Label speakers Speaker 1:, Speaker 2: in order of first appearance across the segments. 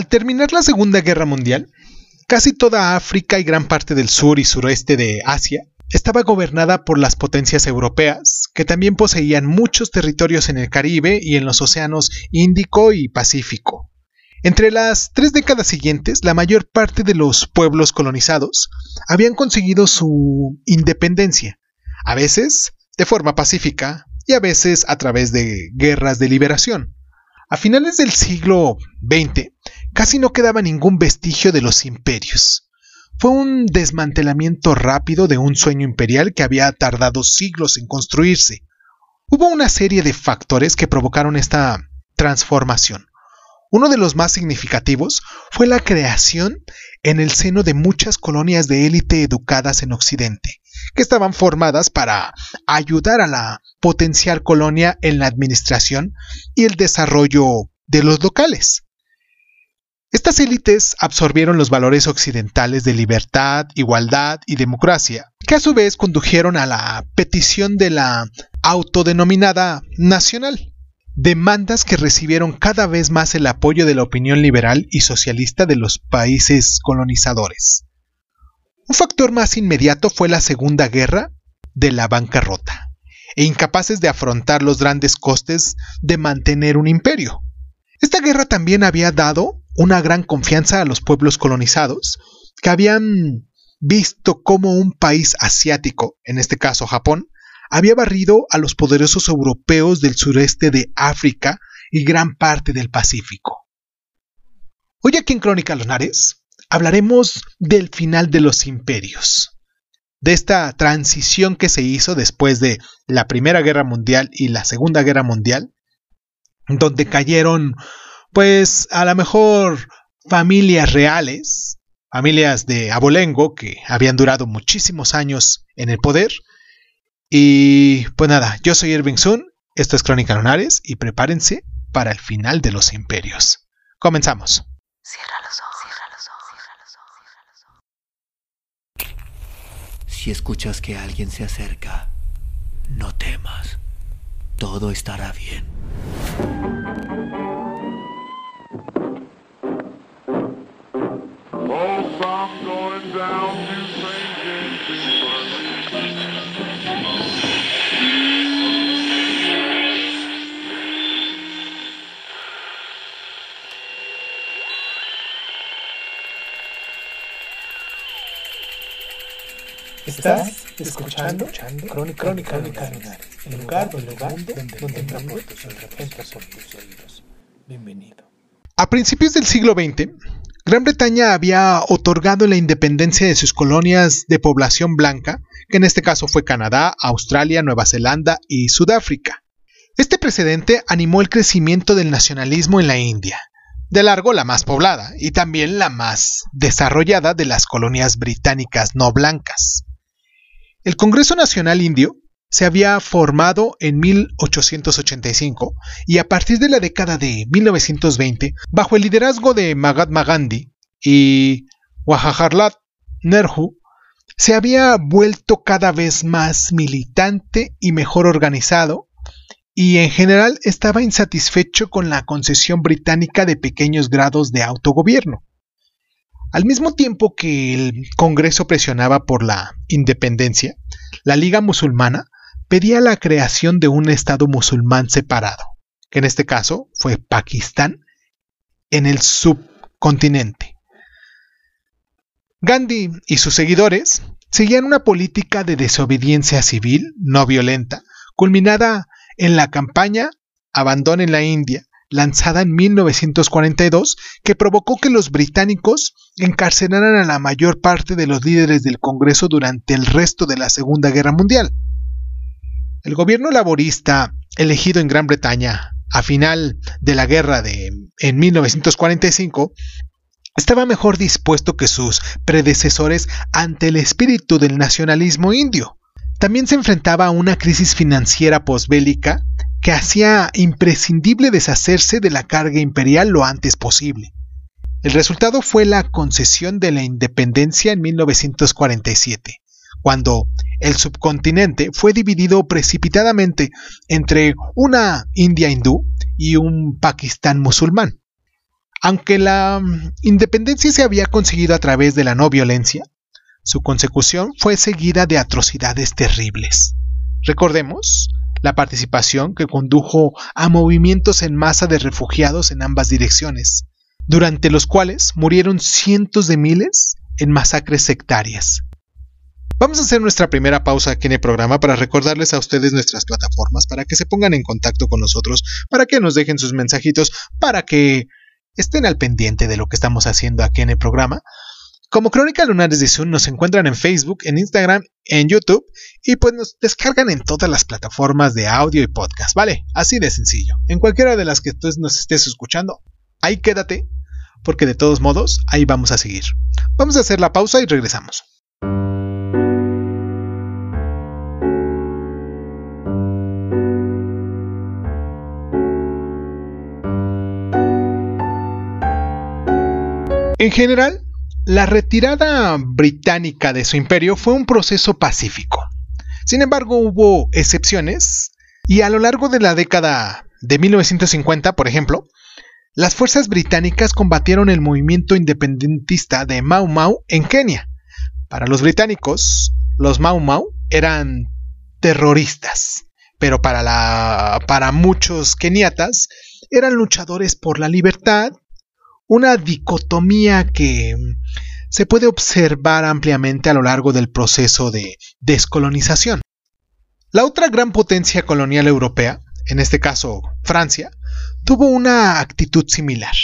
Speaker 1: Al terminar la Segunda Guerra Mundial, casi toda África y gran parte del sur y suroeste de Asia estaba gobernada por las potencias europeas, que también poseían muchos territorios en el Caribe y en los océanos Índico y Pacífico. Entre las tres décadas siguientes, la mayor parte de los pueblos colonizados habían conseguido su independencia, a veces de forma pacífica y a veces a través de guerras de liberación. A finales del siglo XX, casi no quedaba ningún vestigio de los imperios. Fue un desmantelamiento rápido de un sueño imperial que había tardado siglos en construirse. Hubo una serie de factores que provocaron esta transformación. Uno de los más significativos fue la creación en el seno de muchas colonias de élite educadas en Occidente, que estaban formadas para ayudar a la potencial colonia en la administración y el desarrollo de los locales. Estas élites absorbieron los valores occidentales de libertad, igualdad y democracia, que a su vez condujeron a la petición de la autodenominada nacional, demandas que recibieron cada vez más el apoyo de la opinión liberal y socialista de los países colonizadores. Un factor más inmediato fue la Segunda Guerra de la bancarrota, e incapaces de afrontar los grandes costes de mantener un imperio. Esta guerra también había dado una gran confianza a los pueblos colonizados, que habían visto cómo un país asiático, en este caso Japón, había barrido a los poderosos europeos del sureste de África y gran parte del Pacífico. Hoy aquí en Crónica Lonares hablaremos del final de los imperios, de esta transición que se hizo después de la Primera Guerra Mundial y la Segunda Guerra Mundial, donde cayeron pues a lo mejor familias reales, familias de abolengo que habían durado muchísimos años en el poder. Y pues nada, yo soy Irving Sun, esto es Crónica Lunares y prepárense para el final de los imperios. Comenzamos. Cierra los ojos, cierra los ojos, cierra los ojos,
Speaker 2: cierra los ojos. Si escuchas que alguien se acerca, no temas. Todo estará bien.
Speaker 1: Escuchando, Crónica, Crónica, Crónica el lugar, el lugar donde, donde, donde tus oídos. Bienvenido. A principios del siglo XX, Gran Bretaña había otorgado la independencia de sus colonias de población blanca, que en este caso fue Canadá, Australia, Nueva Zelanda y Sudáfrica. Este precedente animó el crecimiento del nacionalismo en la India, de largo la más poblada y también la más desarrollada de las colonias británicas no blancas. El Congreso Nacional Indio se había formado en 1885 y a partir de la década de 1920, bajo el liderazgo de Mahatma Gandhi y Jawaharlal Nehru, se había vuelto cada vez más militante y mejor organizado, y en general estaba insatisfecho con la concesión británica de pequeños grados de autogobierno. Al mismo tiempo que el Congreso presionaba por la independencia, la Liga Musulmana pedía la creación de un Estado musulmán separado, que en este caso fue Pakistán, en el subcontinente. Gandhi y sus seguidores seguían una política de desobediencia civil no violenta, culminada en la campaña Abandonen la India, lanzada en 1942 que provocó que los británicos encarcelaran a la mayor parte de los líderes del Congreso durante el resto de la Segunda Guerra Mundial. El gobierno laborista elegido en Gran Bretaña a final de la guerra de en 1945 estaba mejor dispuesto que sus predecesores ante el espíritu del nacionalismo indio. También se enfrentaba a una crisis financiera posbélica que hacía imprescindible deshacerse de la carga imperial lo antes posible. El resultado fue la concesión de la independencia en 1947, cuando el subcontinente fue dividido precipitadamente entre una India hindú y un Pakistán musulmán. Aunque la mm, independencia se había conseguido a través de la no violencia, su consecución fue seguida de atrocidades terribles. Recordemos la participación que condujo a movimientos en masa de refugiados en ambas direcciones, durante los cuales murieron cientos de miles en masacres sectarias. Vamos a hacer nuestra primera pausa aquí en el programa para recordarles a ustedes nuestras plataformas, para que se pongan en contacto con nosotros, para que nos dejen sus mensajitos, para que estén al pendiente de lo que estamos haciendo aquí en el programa. Como Crónica Lunares de Zoom nos encuentran en Facebook, en Instagram, en YouTube y pues nos descargan en todas las plataformas de audio y podcast, ¿vale? Así de sencillo. En cualquiera de las que tú nos estés escuchando, ahí quédate, porque de todos modos, ahí vamos a seguir. Vamos a hacer la pausa y regresamos. En general, la retirada británica de su imperio fue un proceso pacífico. Sin embargo, hubo excepciones y a lo largo de la década de 1950, por ejemplo, las fuerzas británicas combatieron el movimiento independentista de Mau Mau en Kenia. Para los británicos, los Mau Mau eran terroristas, pero para, la, para muchos keniatas eran luchadores por la libertad una dicotomía que se puede observar ampliamente a lo largo del proceso de descolonización. La otra gran potencia colonial europea, en este caso Francia, tuvo una actitud similar.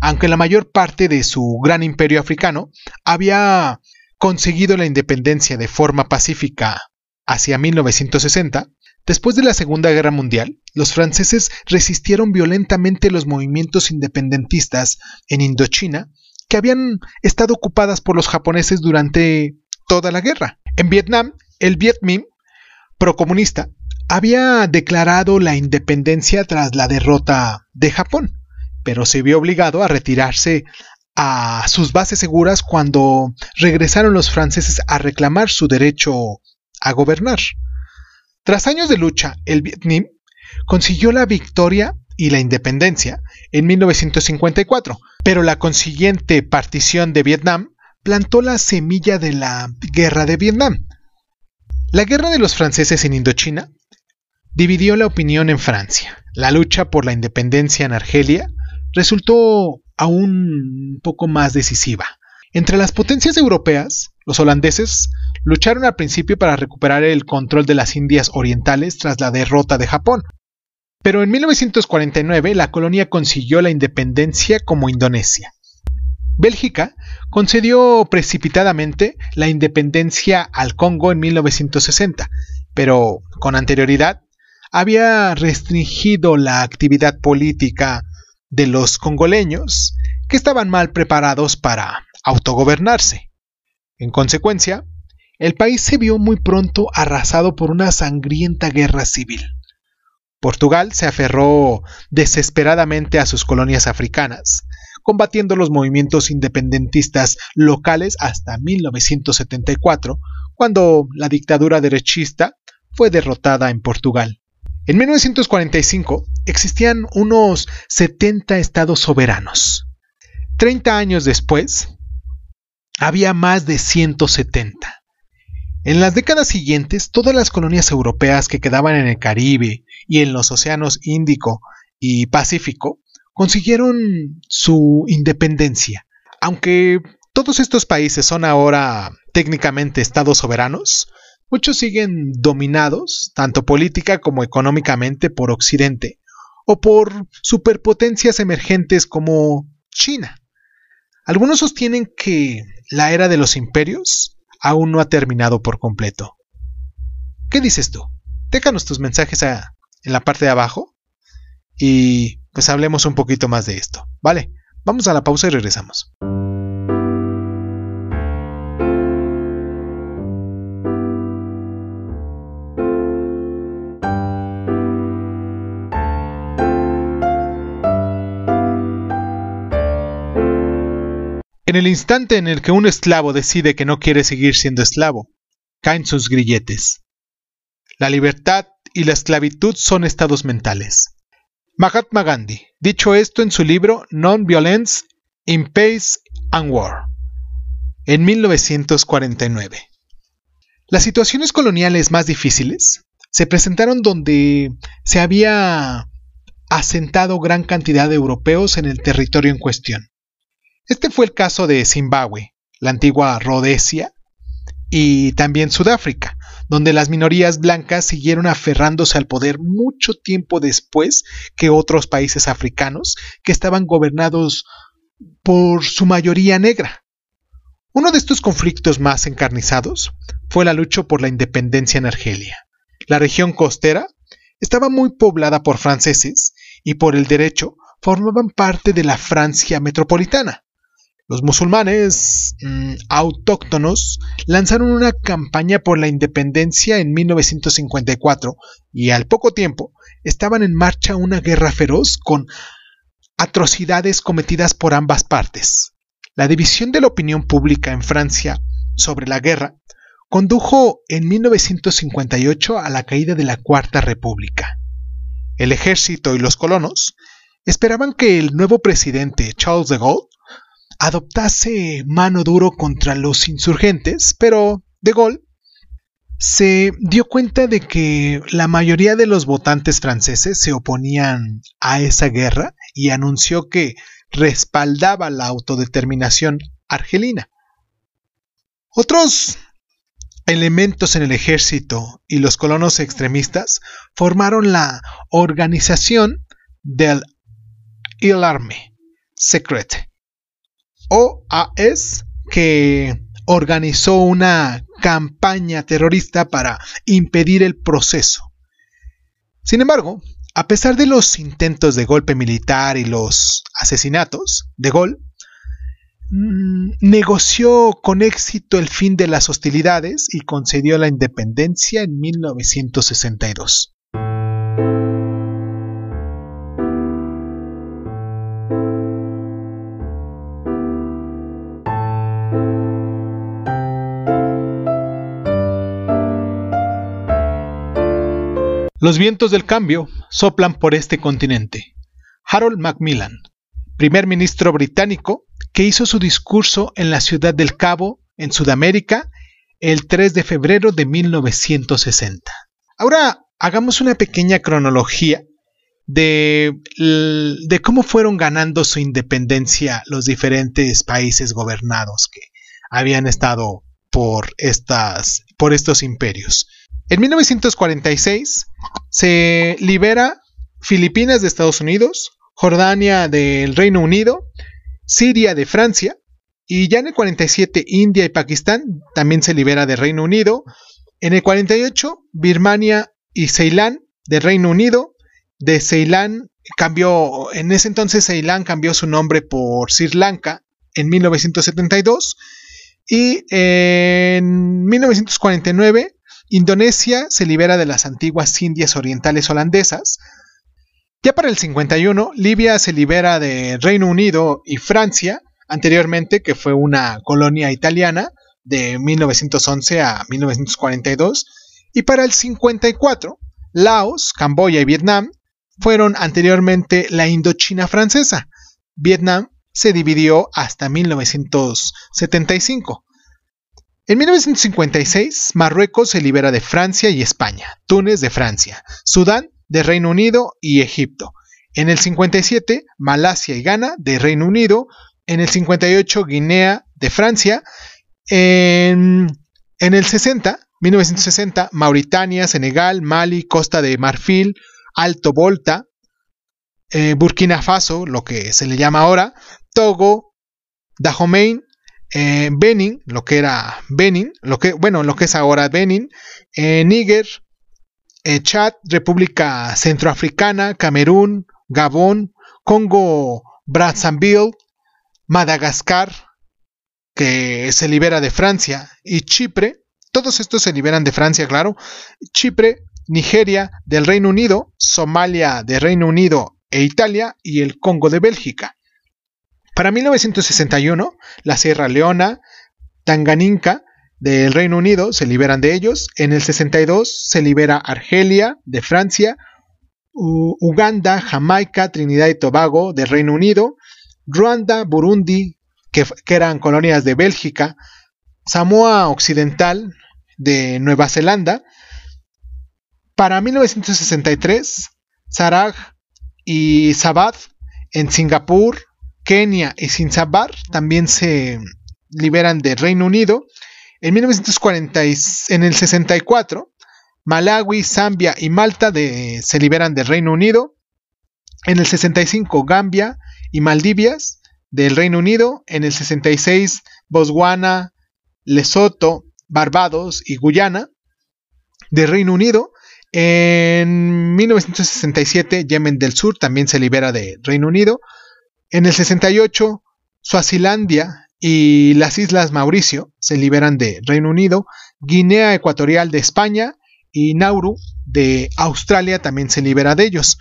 Speaker 1: Aunque la mayor parte de su gran imperio africano había conseguido la independencia de forma pacífica hacia 1960, Después de la Segunda Guerra Mundial, los franceses resistieron violentamente los movimientos independentistas en Indochina que habían estado ocupadas por los japoneses durante toda la guerra. En Vietnam, el Viet Minh, procomunista, había declarado la independencia tras la derrota de Japón, pero se vio obligado a retirarse a sus bases seguras cuando regresaron los franceses a reclamar su derecho a gobernar. Tras años de lucha, el Vietnam consiguió la victoria y la independencia en 1954, pero la consiguiente partición de Vietnam plantó la semilla de la Guerra de Vietnam. La guerra de los franceses en Indochina dividió la opinión en Francia. La lucha por la independencia en Argelia resultó aún un poco más decisiva. Entre las potencias europeas, los holandeses lucharon al principio para recuperar el control de las Indias Orientales tras la derrota de Japón. Pero en 1949 la colonia consiguió la independencia como Indonesia. Bélgica concedió precipitadamente la independencia al Congo en 1960, pero con anterioridad había restringido la actividad política de los congoleños, que estaban mal preparados para autogobernarse. En consecuencia, el país se vio muy pronto arrasado por una sangrienta guerra civil. Portugal se aferró desesperadamente a sus colonias africanas, combatiendo los movimientos independentistas locales hasta 1974, cuando la dictadura derechista fue derrotada en Portugal. En 1945 existían unos 70 estados soberanos. Treinta años después, había más de 170. En las décadas siguientes, todas las colonias europeas que quedaban en el Caribe y en los océanos Índico y Pacífico consiguieron su independencia. Aunque todos estos países son ahora técnicamente estados soberanos, muchos siguen dominados, tanto política como económicamente, por Occidente, o por superpotencias emergentes como China. Algunos sostienen que la era de los imperios aún no ha terminado por completo. ¿Qué dices tú? Déjanos tus mensajes en la parte de abajo y pues hablemos un poquito más de esto. Vale, vamos a la pausa y regresamos. El instante en el que un esclavo decide que no quiere seguir siendo esclavo, caen sus grilletes. La libertad y la esclavitud son estados mentales. Mahatma Gandhi, dicho esto en su libro Non-Violence in Peace and War, en 1949. Las situaciones coloniales más difíciles se presentaron donde se había asentado gran cantidad de europeos en el territorio en cuestión. Este fue el caso de Zimbabue, la antigua Rhodesia, y también Sudáfrica, donde las minorías blancas siguieron aferrándose al poder mucho tiempo después que otros países africanos que estaban gobernados por su mayoría negra. Uno de estos conflictos más encarnizados fue la lucha por la independencia en Argelia. La región costera estaba muy poblada por franceses y por el derecho formaban parte de la Francia metropolitana. Los musulmanes mm, autóctonos lanzaron una campaña por la independencia en 1954 y al poco tiempo estaban en marcha una guerra feroz con atrocidades cometidas por ambas partes. La división de la opinión pública en Francia sobre la guerra condujo en 1958 a la caída de la Cuarta República. El ejército y los colonos esperaban que el nuevo presidente Charles de Gaulle adoptase mano duro contra los insurgentes, pero de Gaulle se dio cuenta de que la mayoría de los votantes franceses se oponían a esa guerra y anunció que respaldaba la autodeterminación argelina. Otros elementos en el ejército y los colonos extremistas formaron la organización del Il Secret OAS que organizó una campaña terrorista para impedir el proceso. Sin embargo, a pesar de los intentos de golpe militar y los asesinatos, De Gaulle mm, negoció con éxito el fin de las hostilidades y concedió la independencia en 1962. Los vientos del cambio soplan por este continente. Harold Macmillan, primer ministro británico, que hizo su discurso en la ciudad del Cabo, en Sudamérica, el 3 de febrero de 1960. Ahora hagamos una pequeña cronología de, de, cómo fueron ganando su independencia los diferentes países gobernados que habían estado por, estas, por estos imperios. En 1946 se libera Filipinas de Estados Unidos, Jordania del Reino Unido, Siria de Francia y ya en el 47 India y Pakistán también se libera del Reino Unido. En el 48 Birmania y Ceilán del Reino Unido. De Ceilán cambió, en ese entonces Ceilán cambió su nombre por Sri Lanka en 1972. Y en 1949 Indonesia se libera de las antiguas Indias Orientales holandesas. Ya para el 51, Libia se libera de Reino Unido y Francia, anteriormente que fue una colonia italiana de 1911 a 1942. Y para el 54, Laos, Camboya y Vietnam fueron anteriormente la Indochina francesa. Vietnam se dividió hasta 1975. En 1956, Marruecos se libera de Francia y España, Túnez de Francia, Sudán de Reino Unido y Egipto. En el 57, Malasia y Ghana de Reino Unido. En el 58, Guinea de Francia. En, el 60, 1960, Mauritania, Senegal, Mali, Costa de Marfil, Alto Volta, eh, Burkina Faso, lo que se le llama ahora, Togo, Dahomey, eh, Benin, lo que era Benin, lo que, bueno, lo que es ahora Benin, eh, Níger, Chad, República Centroafricana, Camerún, Gabón, Congo, Brazzaville, Madagascar, que se libera de Francia, y Chipre, todos estos se liberan de Francia, claro, Chipre, Nigeria del Reino Unido, Somalia de Reino Unido e Italia y el Congo de Bélgica. Para 1961, la Sierra Leona, Tanganinka del Reino Unido se liberan de ellos. En el 62 se libera Argelia de Francia. Uganda, Jamaica, Trinidad y Tobago del Reino Unido, Ruanda, Burundi, que eran colonias de Bélgica, Samoa Occidental de Nueva Zelanda. Para 1963, Saraj y Sabah en Singapur, Kenia y Zanzibar también se liberan del Reino Unido. En 1940, en el 64, Malawi, Zambia y Malta se liberan del Reino Unido. En el 65, Gambia y Maldivias del Reino Unido. En el 66, Botswana, Lesoto, Barbados y Guyana del Reino Unido. En 1967, Yemen del Sur también se libera de Reino Unido. En el 68, Suazilandia y las Islas Mauricio se liberan de Reino Unido. Guinea Ecuatorial de España y Nauru de Australia también se libera de ellos.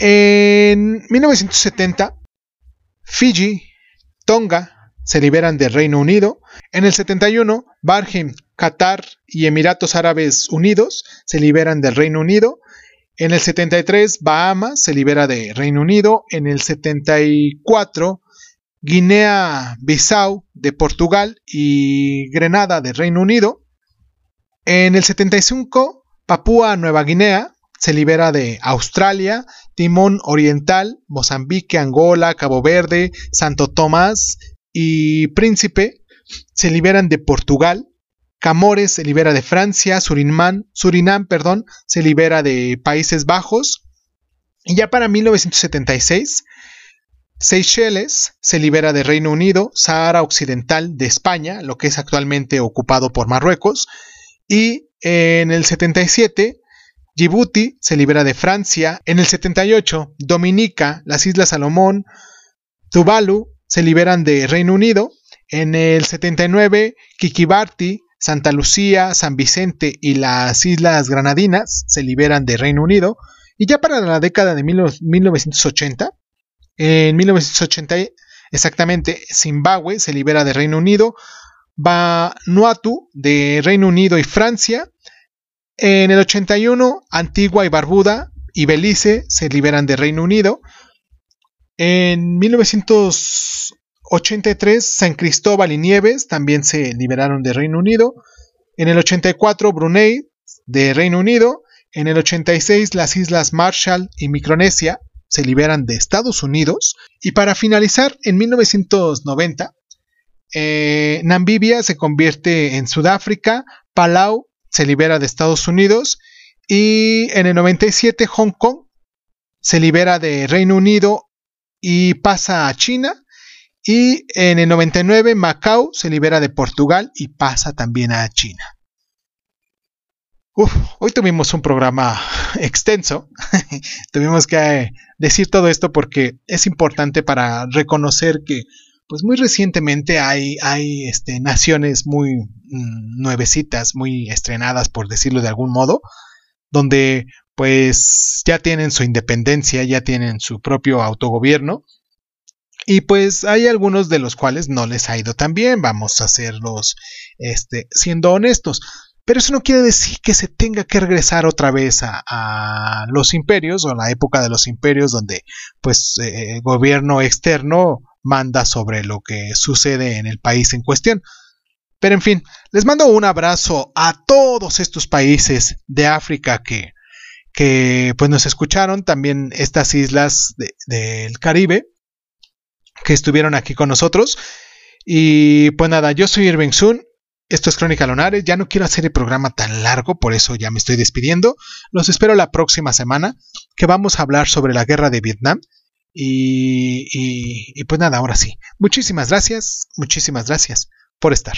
Speaker 1: En 1970, Fiji, Tonga se liberan del Reino Unido. En el 71, Bahrein, Qatar y Emiratos Árabes Unidos se liberan del Reino Unido. En el 73, Bahamas se libera de Reino Unido. En el 74, Guinea-Bissau de Portugal y Grenada de Reino Unido. En el 75, Papúa Nueva Guinea se libera de Australia, Timón Oriental, Mozambique, Angola, Cabo Verde, Santo Tomás y Príncipe se liberan de Portugal. Camores se libera de Francia, Surinam, Surinam perdón, se libera de Países Bajos. Y ya para 1976, Seychelles se libera de Reino Unido, Sahara Occidental de España, lo que es actualmente ocupado por Marruecos. Y en el 77, Djibouti se libera de Francia. En el 78, Dominica, las Islas Salomón, Tuvalu se liberan de Reino Unido. En el 79, Kikibati, Santa Lucía, San Vicente y las Islas Granadinas se liberan de Reino Unido. Y ya para la década de 1980, en 1980 exactamente, Zimbabue se libera de Reino Unido, Vanuatu de Reino Unido y Francia. En el 81, Antigua y Barbuda y Belice se liberan de Reino Unido. En 1900 83, San Cristóbal y Nieves también se liberaron de Reino Unido. En el 84, Brunei de Reino Unido. En el 86, las Islas Marshall y Micronesia se liberan de Estados Unidos. Y para finalizar, en 1990, eh, Namibia se convierte en Sudáfrica, Palau se libera de Estados Unidos y en el 97 Hong Kong se libera de Reino Unido y pasa a China y en el 99 Macao se libera de Portugal y pasa también a China. hoy tuvimos un programa extenso. tuvimos que decir todo esto porque es importante para reconocer que pues muy recientemente hay, hay este, naciones muy mm, nuevecitas, muy estrenadas por decirlo de algún modo, donde pues ya tienen su independencia, ya tienen su propio autogobierno y pues hay algunos de los cuales no les ha ido tan bien, vamos a hacerlos este, siendo honestos. Pero eso no quiere decir que se tenga que regresar otra vez a, los imperios o a la época de los imperios donde pues eh, el gobierno externo manda sobre lo que sucede en el país en cuestión. Pero en fin, les mando un abrazo a todos estos países de África que, que pues nos escucharon, también estas islas del Caribe que estuvieron aquí con nosotros. Y pues nada, yo soy Irving Sun. Esto es Crónica Lunares. Ya no quiero hacer el programa tan largo, por eso ya me estoy despidiendo. Los espero la próxima semana, que vamos a hablar sobre la guerra de Vietnam. Y, y, y pues nada, ahora sí. Muchísimas gracias, muchísimas gracias por estar.